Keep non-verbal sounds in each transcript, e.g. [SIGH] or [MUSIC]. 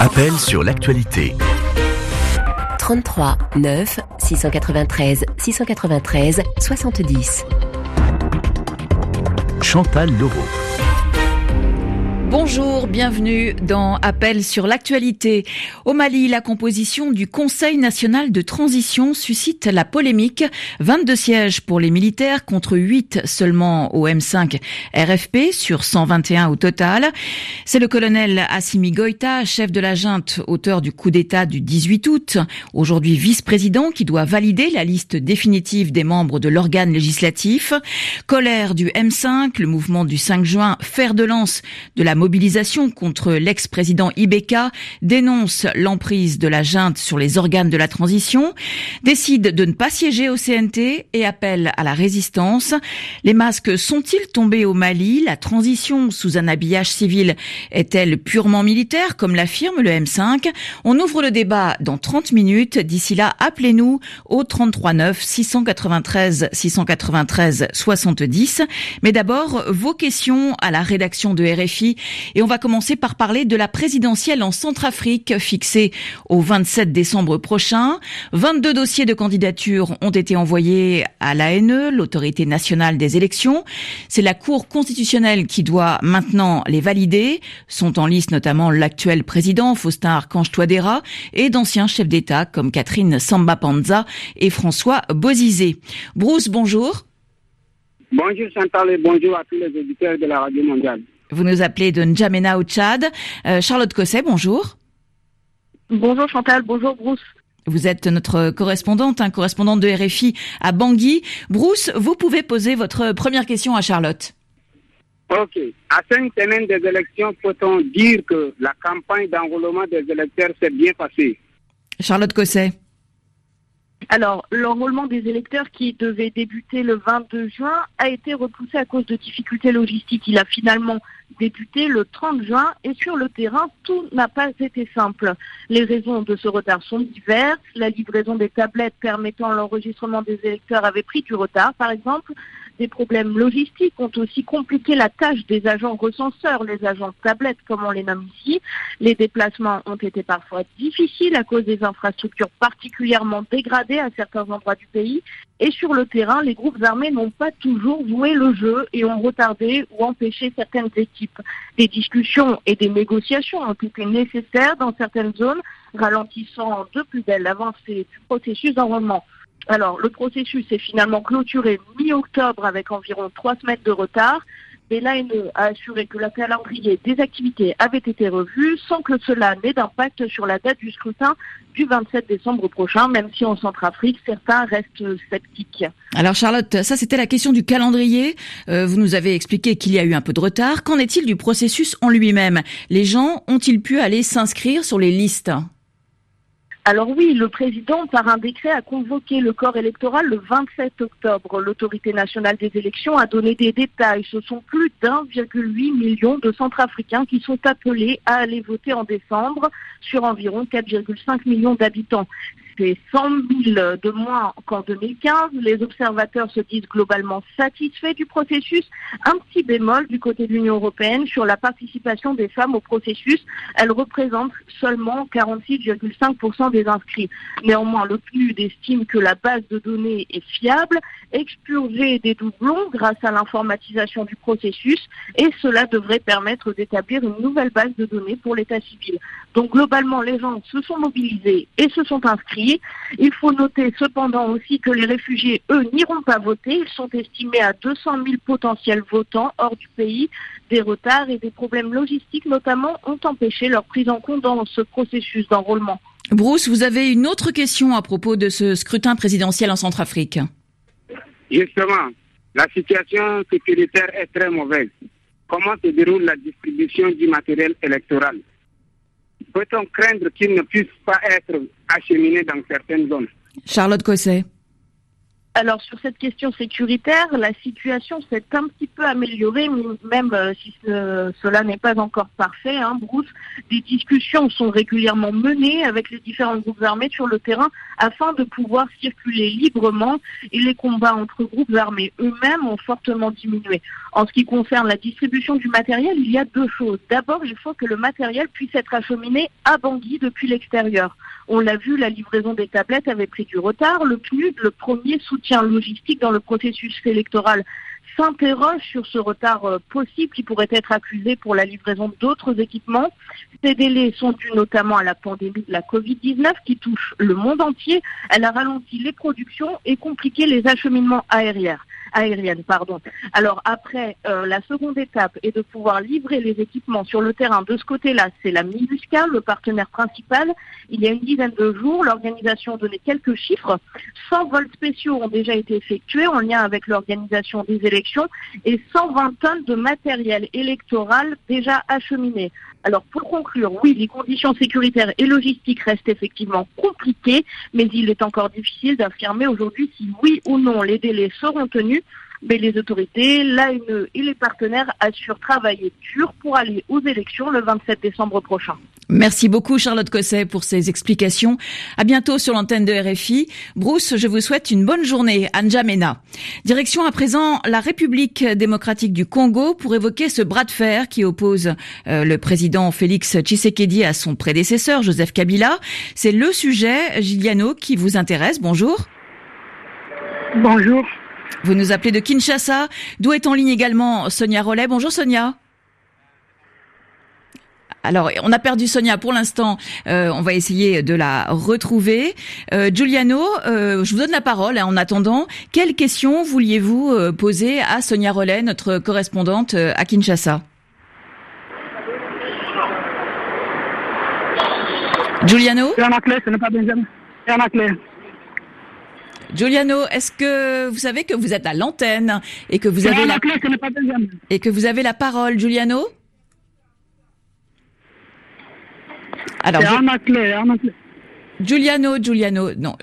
Appel sur l'actualité. 33 9 693 693 70. Chantal Leroux. Bonjour, bienvenue dans Appel sur l'actualité. Au Mali, la composition du Conseil national de transition suscite la polémique. 22 sièges pour les militaires contre 8 seulement au M5 RFP sur 121 au total. C'est le colonel Assimi Goïta, chef de la junte, auteur du coup d'État du 18 août, aujourd'hui vice-président, qui doit valider la liste définitive des membres de l'organe législatif. Colère du M5, le mouvement du 5 juin, fer de lance de la mobilisation contre l'ex-président Ibeka dénonce l'emprise de la junte sur les organes de la transition, décide de ne pas siéger au CNT et appelle à la résistance. Les masques sont-ils tombés au Mali? La transition sous un habillage civil est-elle purement militaire, comme l'affirme le M5 On ouvre le débat dans 30 minutes. D'ici là, appelez-nous au 33 9 693 693 70. Mais d'abord, vos questions à la rédaction de RFI et on va commencer par parler de la présidentielle en Centrafrique fixée au 27 décembre prochain. 22 dossiers de candidature ont été envoyés à l'ANE, l'autorité nationale des élections. C'est la Cour constitutionnelle qui doit maintenant les valider. Sont en liste notamment l'actuel président Faustin Archange Touadéra et d'anciens chefs d'État comme Catherine Samba Panza et François Bozizé. Bruce, bonjour. Bonjour Chantal et bonjour à tous les auditeurs de la Radio Mondiale. Vous nous appelez de N'Djamena au Tchad. Euh, Charlotte Cosset, bonjour. Bonjour Chantal, bonjour Bruce. Vous êtes notre correspondante, un correspondante de RFI à Bangui. Bruce, vous pouvez poser votre première question à Charlotte. Ok. À cinq semaines des élections, peut-on dire que la campagne d'enrôlement des électeurs s'est bien passée? Charlotte Cosset. Alors, l'enrôlement des électeurs qui devait débuter le 22 juin a été repoussé à cause de difficultés logistiques. Il a finalement débuté le 30 juin et sur le terrain, tout n'a pas été simple. Les raisons de ce retard sont diverses. La livraison des tablettes permettant l'enregistrement des électeurs avait pris du retard, par exemple. Des problèmes logistiques ont aussi compliqué la tâche des agents recenseurs, les agents tablettes comme on les nomme ici. Les déplacements ont été parfois difficiles à cause des infrastructures particulièrement dégradées à certains endroits du pays. Et sur le terrain, les groupes armés n'ont pas toujours joué le jeu et ont retardé ou empêché certaines équipes. Des discussions et des négociations ont été nécessaires dans certaines zones, ralentissant de plus belle l'avancée du processus d'enrôlement. Alors, le processus est finalement clôturé mi-octobre avec environ trois semaines de retard. Mais l'ANE a assuré que le calendrier des activités avait été revu sans que cela n'ait d'impact sur la date du scrutin du 27 décembre prochain, même si en Centrafrique, certains restent sceptiques. Alors Charlotte, ça c'était la question du calendrier. Euh, vous nous avez expliqué qu'il y a eu un peu de retard. Qu'en est-il du processus en lui-même? Les gens ont-ils pu aller s'inscrire sur les listes? Alors oui, le président, par un décret, a convoqué le corps électoral le 27 octobre. L'autorité nationale des élections a donné des détails. Ce sont plus d'1,8 million de Centrafricains qui sont appelés à aller voter en décembre sur environ 4,5 millions d'habitants c'est 100 000 de moins qu'en 2015. Les observateurs se disent globalement satisfaits du processus. Un petit bémol du côté de l'Union européenne sur la participation des femmes au processus. Elle représente seulement 46,5% des inscrits. Néanmoins, le PNUD estime que la base de données est fiable, expurger des doublons grâce à l'informatisation du processus et cela devrait permettre d'établir une nouvelle base de données pour l'état civil. Donc globalement, les gens se sont mobilisés et se sont inscrits. Il faut noter cependant aussi que les réfugiés, eux, n'iront pas voter. Ils sont estimés à 200 000 potentiels votants hors du pays. Des retards et des problèmes logistiques notamment ont empêché leur prise en compte dans ce processus d'enrôlement. Bruce, vous avez une autre question à propos de ce scrutin présidentiel en Centrafrique. Justement, la situation sécuritaire est très mauvaise. Comment se déroule la distribution du matériel électoral? Peut-on craindre qu'il ne puisse pas être acheminé dans certaines zones? Charlotte Cosset. Alors sur cette question sécuritaire, la situation s'est un petit peu améliorée, même euh, si cela n'est pas encore parfait. Hein, Bruce, des discussions sont régulièrement menées avec les différents groupes armés sur le terrain afin de pouvoir circuler librement et les combats entre groupes armés eux-mêmes ont fortement diminué. En ce qui concerne la distribution du matériel, il y a deux choses. D'abord, il faut que le matériel puisse être acheminé à Bangui depuis l'extérieur. On l'a vu, la livraison des tablettes avait pris du retard. Le PNUD, le premier soutien logistique dans le processus électoral, s'interroge sur ce retard euh, possible qui pourrait être accusé pour la livraison d'autres équipements. Ces délais sont dus notamment à la pandémie de la Covid-19 qui touche le monde entier. Elle a ralenti les productions et compliqué les acheminements aériens aérienne. Pardon. Alors après, euh, la seconde étape est de pouvoir livrer les équipements sur le terrain. De ce côté-là, c'est la MINUSCA, le partenaire principal. Il y a une dizaine de jours, l'organisation a donné quelques chiffres. 100 vols spéciaux ont déjà été effectués en lien avec l'organisation des élections et 120 tonnes de matériel électoral déjà acheminé. Alors pour conclure, oui, les conditions sécuritaires et logistiques restent effectivement compliquées, mais il est encore difficile d'affirmer aujourd'hui si oui ou non les délais seront tenus mais les autorités, l'ANE et les partenaires assurent travailler dur pour aller aux élections le 27 décembre prochain. Merci beaucoup Charlotte Cosset pour ces explications. À bientôt sur l'antenne de RFI. Bruce, je vous souhaite une bonne journée. Anjamena. Direction à présent la République démocratique du Congo pour évoquer ce bras de fer qui oppose euh, le président Félix Tshisekedi à son prédécesseur Joseph Kabila. C'est le sujet, Giliano, qui vous intéresse. Bonjour. Bonjour. Vous nous appelez de Kinshasa, d'où est en ligne également Sonia Rollet. Bonjour Sonia. Alors, on a perdu Sonia pour l'instant. Euh, on va essayer de la retrouver. Euh, Giuliano, euh, je vous donne la parole. Hein, en attendant, quelles questions vouliez-vous poser à Sonia Rollet, notre correspondante à Kinshasa? Giuliano? Ce n'est pas Giuliano, est-ce que vous savez que vous êtes à l'antenne et que vous avez la et que vous avez la parole, Giuliano? Alors, Giuliano, Giuliano, non.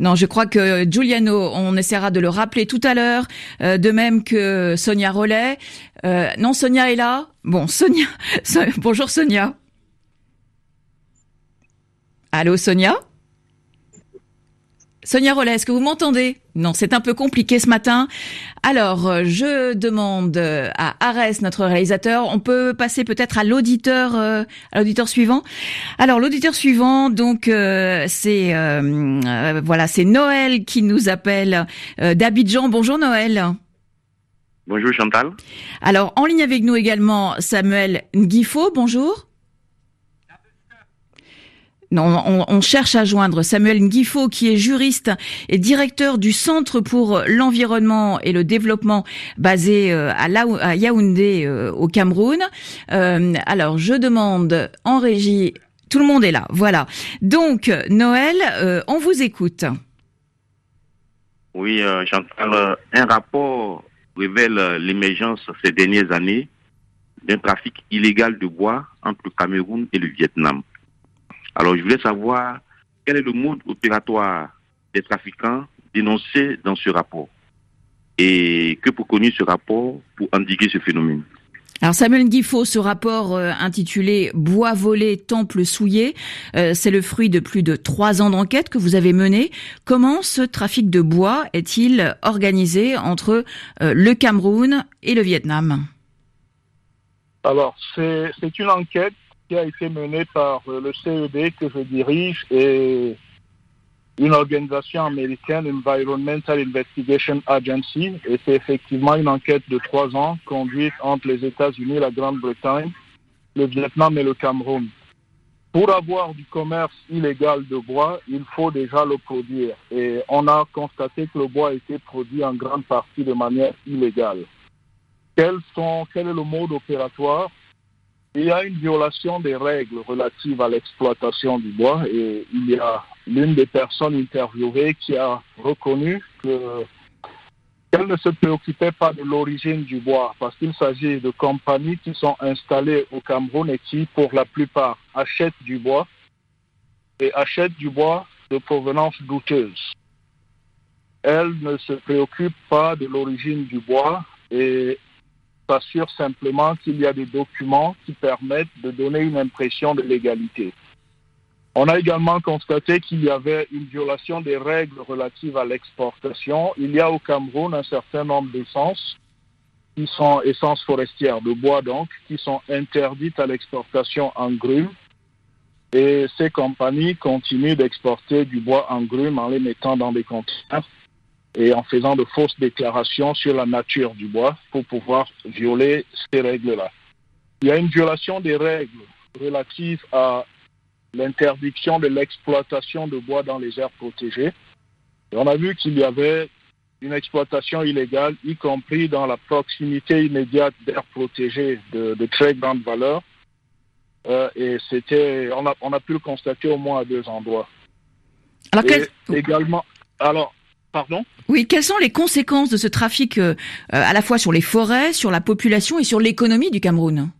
Non, je crois que Giuliano, on essaiera de le rappeler tout à l'heure, euh, de même que Sonia Rollet. Euh, non, Sonia est là. Bon, Sonia. [LAUGHS] Bonjour Sonia. Allô Sonia? Sonia Rollet, est-ce que vous m'entendez? Non, c'est un peu compliqué ce matin. Alors, euh, je demande euh, à Arès, notre réalisateur, on peut passer peut-être à l'auditeur, euh, à l'auditeur suivant? Alors, l'auditeur suivant, donc, c'est voilà, c'est Noël qui nous appelle d'Abidjan. Bonjour Noël. Bonjour Chantal. Alors, en ligne avec nous également Samuel Nguifo. Bonjour. On, cherche à joindre Samuel Nguifo, qui est juriste et directeur du Centre pour l'environnement et le développement basé euh, à, Yaoundé euh, au Cameroun. Euh, alors, je demande en régie, tout le monde est là, voilà. Donc, Noël, on vous écoute. Oui, Chantal, un rapport révèle l'émergence ces dernières années d'un trafic illégal de bois entre le Cameroun et le Vietnam. Alors, je voulais savoir quel est le mode opératoire des trafiquants dénoncés dans ce rapport et que pour connu ce rapport pour endiguer ce phénomène. Alors Samuel Guifo, ce rapport euh, intitulé Bois volé, temple souillé, euh, c'est le fruit de plus de trois ans d'enquête que vous avez mené. Comment ce trafic de bois est-il organisé entre euh, le Cameroun et le Vietnam? Alors c'est une enquête qui a été menée par euh, le CED que je dirige et une organisation américaine, Environmental Investigation Agency, et c'est effectivement une enquête de trois ans conduite entre les États-Unis, la Grande-Bretagne, le Vietnam et le Cameroun. Pour avoir du commerce illégal de bois, il faut déjà le produire. Et on a constaté que le bois a été produit en grande partie de manière illégale. Quel est le mode opératoire? Il y a une violation des règles relatives à l'exploitation du bois et il y a l'une des personnes interviewées qui a reconnu qu'elle ne se préoccupait pas de l'origine du bois parce qu'il s'agit de compagnies qui sont installées au Cameroun et qui, pour la plupart, achètent du bois et achètent du bois de provenance douteuse. elle ne se préoccupe pas de l'origine du bois et s'assure simplement qu'il y a des documents qui permettent de donner une impression de légalité. On a également constaté qu'il y avait une violation des règles relatives à l'exportation. Il y a au Cameroun un certain nombre d'essences qui sont essences forestières, de bois donc, qui sont interdites à l'exportation en grume. Et ces compagnies continuent d'exporter du bois en grume en les mettant dans des conteneurs et en faisant de fausses déclarations sur la nature du bois pour pouvoir violer ces règles-là. Il y a une violation des règles relatives à l'interdiction de l'exploitation de bois dans les aires protégées. Et on a vu qu'il y avait une exploitation illégale, y compris dans la proximité immédiate d'aires protégées de, très grande valeur. Euh, et c'était, on a, on a pu le constater au moins à deux endroits. Alors, également, alors, pardon Oui, quelles sont les conséquences de ce trafic euh, à la fois sur les forêts, sur la population et sur l'économie du Cameroun?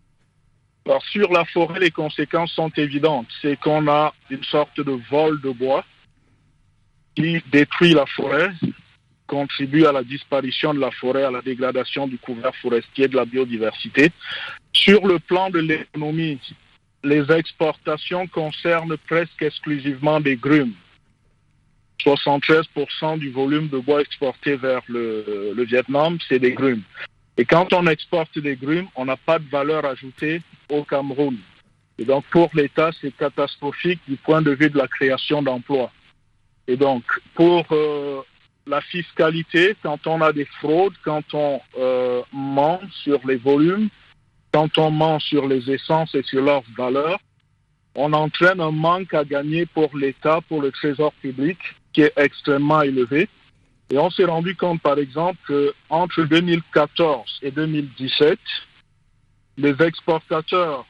Alors, sur la forêt, les conséquences sont évidentes. C'est qu'on a une sorte de vol de bois qui détruit la forêt, contribue à la disparition de la forêt, à la dégradation du couvert forestier, de la biodiversité. Sur le plan de l'économie, les exportations concernent presque exclusivement des grumes. 73% du volume de bois exporté vers le, Vietnam, c'est des grumes. Et quand on exporte des grumes, on n'a pas de valeur ajoutée au Cameroun. Et donc pour l'État, c'est catastrophique du point de vue de la création d'emplois. Et donc pour euh, la fiscalité, quand on a des fraudes, quand on euh, ment sur les volumes, quand on ment sur les essences et sur leurs valeurs, on entraîne un manque à gagner pour l'État, pour le trésor public, qui est extrêmement élevé. Et on s'est rendu compte, par exemple, qu'entre 2014 et 2017, les exportateurs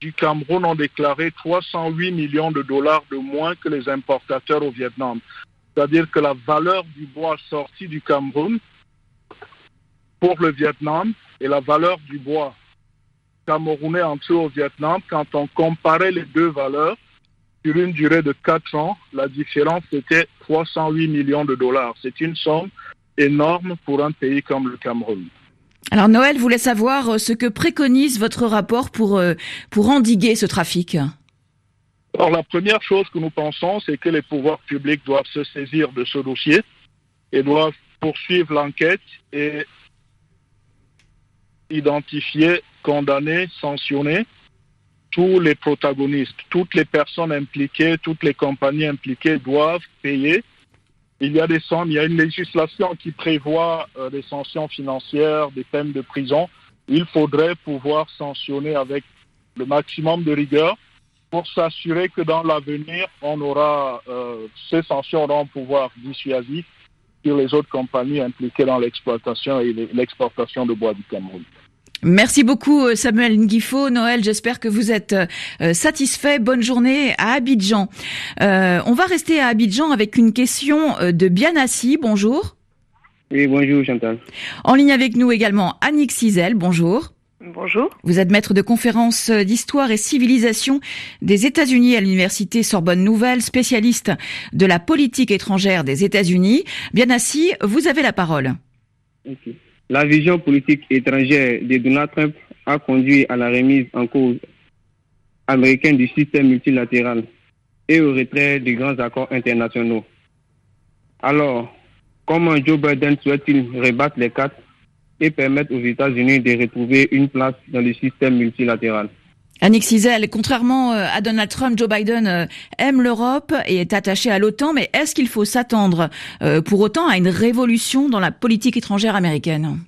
du Cameroun ont déclaré 308 millions de dollars de moins que les importateurs au Vietnam. C'est-à-dire que la valeur du bois sorti du Cameroun pour le Vietnam et la valeur du bois camerounais entré au Vietnam, quand on comparait les deux valeurs, sur une durée de 4 ans, la différence était 308 millions de dollars. C'est une somme énorme pour un pays comme le Cameroun. Alors Noël voulait savoir euh, ce que préconise votre rapport pour, euh, pour endiguer ce trafic. Alors la première chose que nous pensons, c'est que les pouvoirs publics doivent se saisir de ce dossier et doivent poursuivre l'enquête et identifier, condamner, sanctionner tous les protagonistes, toutes les personnes impliquées, toutes les compagnies impliquées doivent payer. Il y a des sommes, il y a une législation qui prévoit euh, des sanctions financières, des peines de prison. Il faudrait pouvoir sanctionner avec le maximum de rigueur pour s'assurer que dans l'avenir, on aura euh, ces sanctions auront un pouvoir dissuasif sur les autres compagnies impliquées dans l'exploitation et l'exportation de bois du Cameroun. Merci beaucoup euh, Samuel Nguifo. Noël, j'espère que vous êtes euh, satisfait. Bonne journée à Abidjan. Euh, on va rester à Abidjan avec une question de Bianassi. Bonjour. Oui, bonjour Chantal. En ligne avec nous également Annick Cizel. Bonjour. Bonjour. Vous êtes maître de conférences d'histoire et civilisation des États-Unis à l'université Sorbonne Nouvelle, spécialiste de la politique étrangère des États-Unis. Bianassi, vous avez la parole. La vision politique étrangère de Donald Trump a conduit à la remise en cause américaine du système multilatéral et au retrait des grands accords internationaux. Alors, comment Joe Biden souhaite-t-il rebattre les cartes et permettre aux États-Unis de retrouver une place dans le système multilatéral? Annick Cizel, contrairement euh, à Donald Trump, Joe Biden euh, aime l'Europe et est attaché à l'OTAN, mais est-ce qu'il faut s'attendre euh, pour autant à une révolution dans la politique étrangère américaine?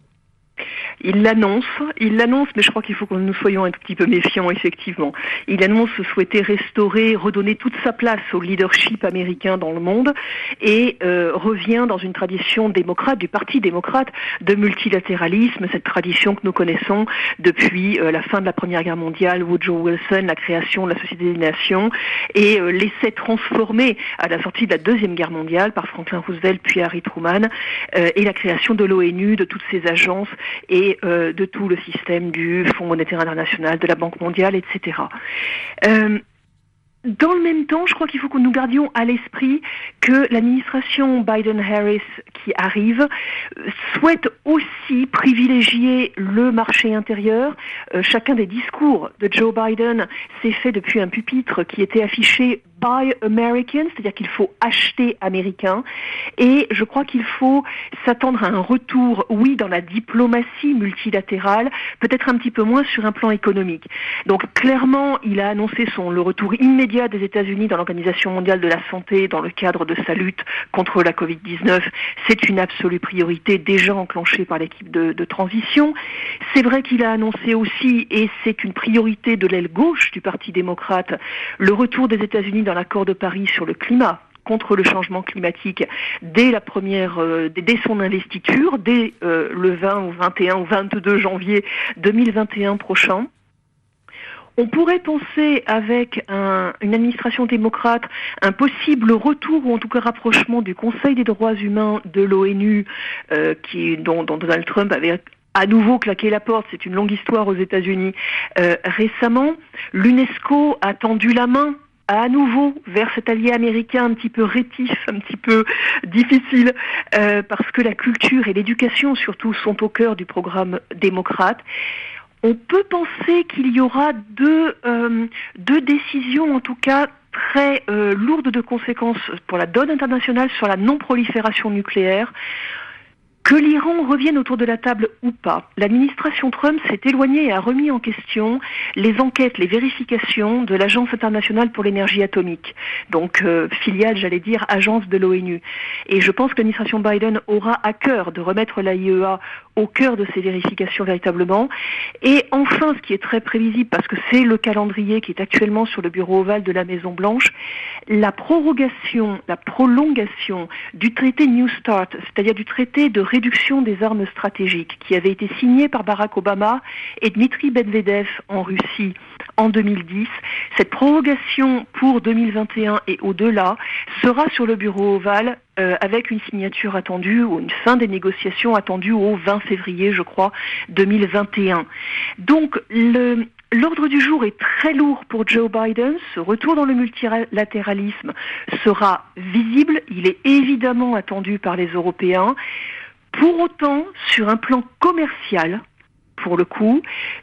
Il l'annonce, il l'annonce, mais je crois qu'il faut que nous soyons un tout petit peu méfiants, effectivement. Il annonce souhaiter restaurer, redonner toute sa place au leadership américain dans le monde et euh, revient dans une tradition démocrate, du Parti démocrate, de multilatéralisme, cette tradition que nous connaissons depuis euh, la fin de la Première Guerre mondiale, Woodrow Wilson, la création de la Société des Nations, et euh, l'essai transformé à la sortie de la Deuxième Guerre mondiale par Franklin Roosevelt puis Harry Truman, et la création de l'ONU, de toutes ces agences et euh, de tout le système du Fonds monétaire international, de la Banque mondiale, etc. Euh, dans le même temps, je crois qu'il faut que nous gardions à l'esprit que l'administration Biden-Harris qui arrive euh, souhaite aussi privilégier le marché intérieur. Chacun des discours de Joe Biden s'est fait depuis un pupitre qui était affiché Buy American, c'est-à-dire qu'il faut acheter américain. Et je crois qu'il faut s'attendre à un retour, oui, dans la diplomatie multilatérale, peut-être un petit peu moins sur un plan économique. Donc clairement, il a annoncé son le retour immédiat des États-Unis dans l'Organisation mondiale de la santé dans le cadre de sa lutte contre la Covid-19. C'est une absolue priorité déjà enclenchée par l'équipe de, de transition. C'est vrai qu'il a annoncé aussi, et c'est une priorité de l'aile gauche du Parti démocrate, le retour des États-Unis dans l'accord de Paris sur le climat contre le changement climatique dès la première, euh, dès son investiture, dès euh, le 20 ou 21 ou 22 janvier 2021 prochain. On pourrait penser avec un, une administration démocrate un possible retour ou en tout cas rapprochement du Conseil des droits humains de l'ONU, euh, qui dont, Donald Trump avait à nouveau claqué la porte, c'est une longue histoire aux États-Unis. Récemment, l'UNESCO a tendu la main à nouveau vers cet allié américain un petit peu rétif, un petit peu difficile, euh, parce que la culture et l'éducation surtout sont au cœur du programme démocrate. On peut penser qu'il y aura deux, euh, deux décisions, en tout cas très euh, lourdes de conséquences pour la donne internationale sur la non-prolifération nucléaire. Que l'Iran revienne autour de la table ou pas, l'administration Trump s'est éloignée et a remis en question les enquêtes, les vérifications de l'Agence internationale pour l'énergie atomique, donc euh, filiale, j'allais dire, agence de l'ONU. Et je pense que l'administration Biden aura à cœur de remettre l'AIEA au cœur de ces vérifications véritablement. Et enfin, ce qui est très prévisible, parce que c'est le calendrier qui est actuellement sur le bureau ovale de la Maison Blanche, la prorogation, la prolongation du traité New Start, c'est-à-dire du traité de réduction des armes stratégiques, qui avait été signé par Barack Obama et Dmitry Medvedev en Russie en 2010. Cette prorogation pour 2021 et au-delà sera sur le bureau ovale euh, avec une signature attendue ou une fin des négociations attendue au 20 février, je crois, 2021. Donc L'ordre du jour est très lourd pour Joe Biden. Ce retour dans le multilatéralisme sera visible. Il est évidemment attendu par les Européens. Pour autant, sur un plan commercial, pour le coup,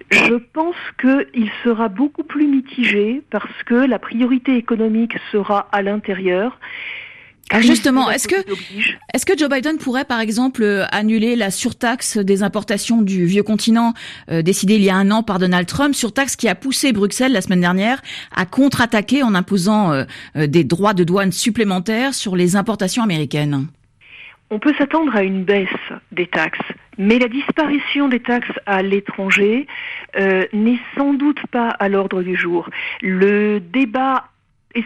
je pense qu'il sera beaucoup plus mitigé parce que la priorité économique sera à l'intérieur. Ah, justement, est-ce que, est-ce que Joe Biden pourrait, par exemple, euh, annuler la surtaxe des importations du vieux continent euh, décidée il y a un an par Donald Trump, surtaxe qui a poussé Bruxelles la semaine dernière à contre-attaquer en imposant euh, des droits de douane supplémentaires sur les importations américaines? On peut s'attendre à une baisse des taxes, mais la disparition des taxes à l'étranger euh, n'est sans doute pas à l'ordre du jour. Le débat est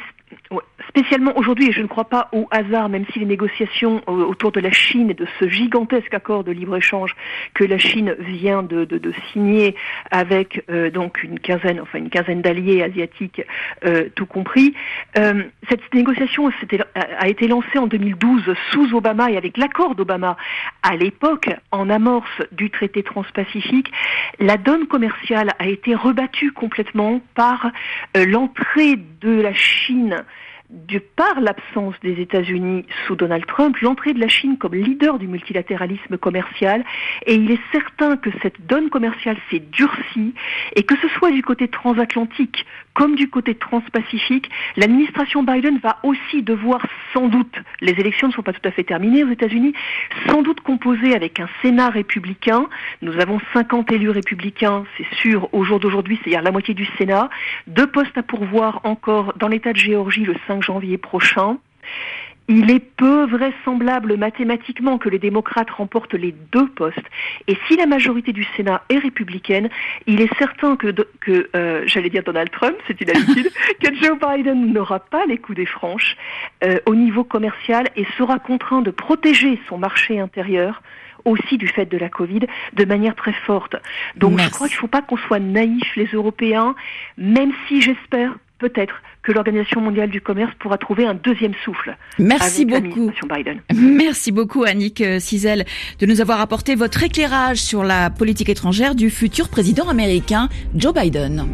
spécialement aujourd'hui, et je ne crois pas au hasard, même si les négociations euh, autour de la Chine et de ce gigantesque accord de libre-échange que la Chine vient de, signer avec euh, donc une quinzaine, enfin une quinzaine d'alliés asiatiques, euh, tout compris, cette négociation a été lancée en 2012 sous Obama et avec l'accord d'Obama. À l'époque, en amorce du traité transpacifique, la donne commerciale a été rebattue complètement par l'entrée de la Chine de par l'absence des États-Unis sous Donald Trump, l'entrée de la Chine comme leader du multilatéralisme commercial, et il est certain que cette donne commerciale s'est durcie, et que ce soit du côté transatlantique comme du côté transpacifique, l'administration Biden va aussi devoir sans doute, les élections ne sont pas tout à fait terminées aux États-Unis, sans doute composer avec un Sénat républicain. Nous avons 50 élus républicains, c'est sûr, au jour d'aujourd'hui, c'est-à-dire la moitié du Sénat, deux postes à pourvoir encore dans l'État de Géorgie le 5 janvier prochain. Il est peu vraisemblable mathématiquement que les démocrates remportent les deux postes. Et si la majorité du Sénat est républicaine, il est certain que, que euh, j'allais dire Donald Trump, c'est une habitude, [LAUGHS] que Joe Biden n'aura pas les coups des franches euh, au niveau commercial et sera contraint de protéger son marché intérieur aussi du fait de la Covid, de manière très forte. Donc je crois qu'il ne faut pas qu'on soit naïfs les Européens, même si j'espère peut-être que l'Organisation mondiale du commerce pourra trouver un deuxième souffle. Merci beaucoup. Biden. Merci beaucoup Annick Cizel de nous avoir apporté votre éclairage sur la politique étrangère du futur président américain Joe Biden.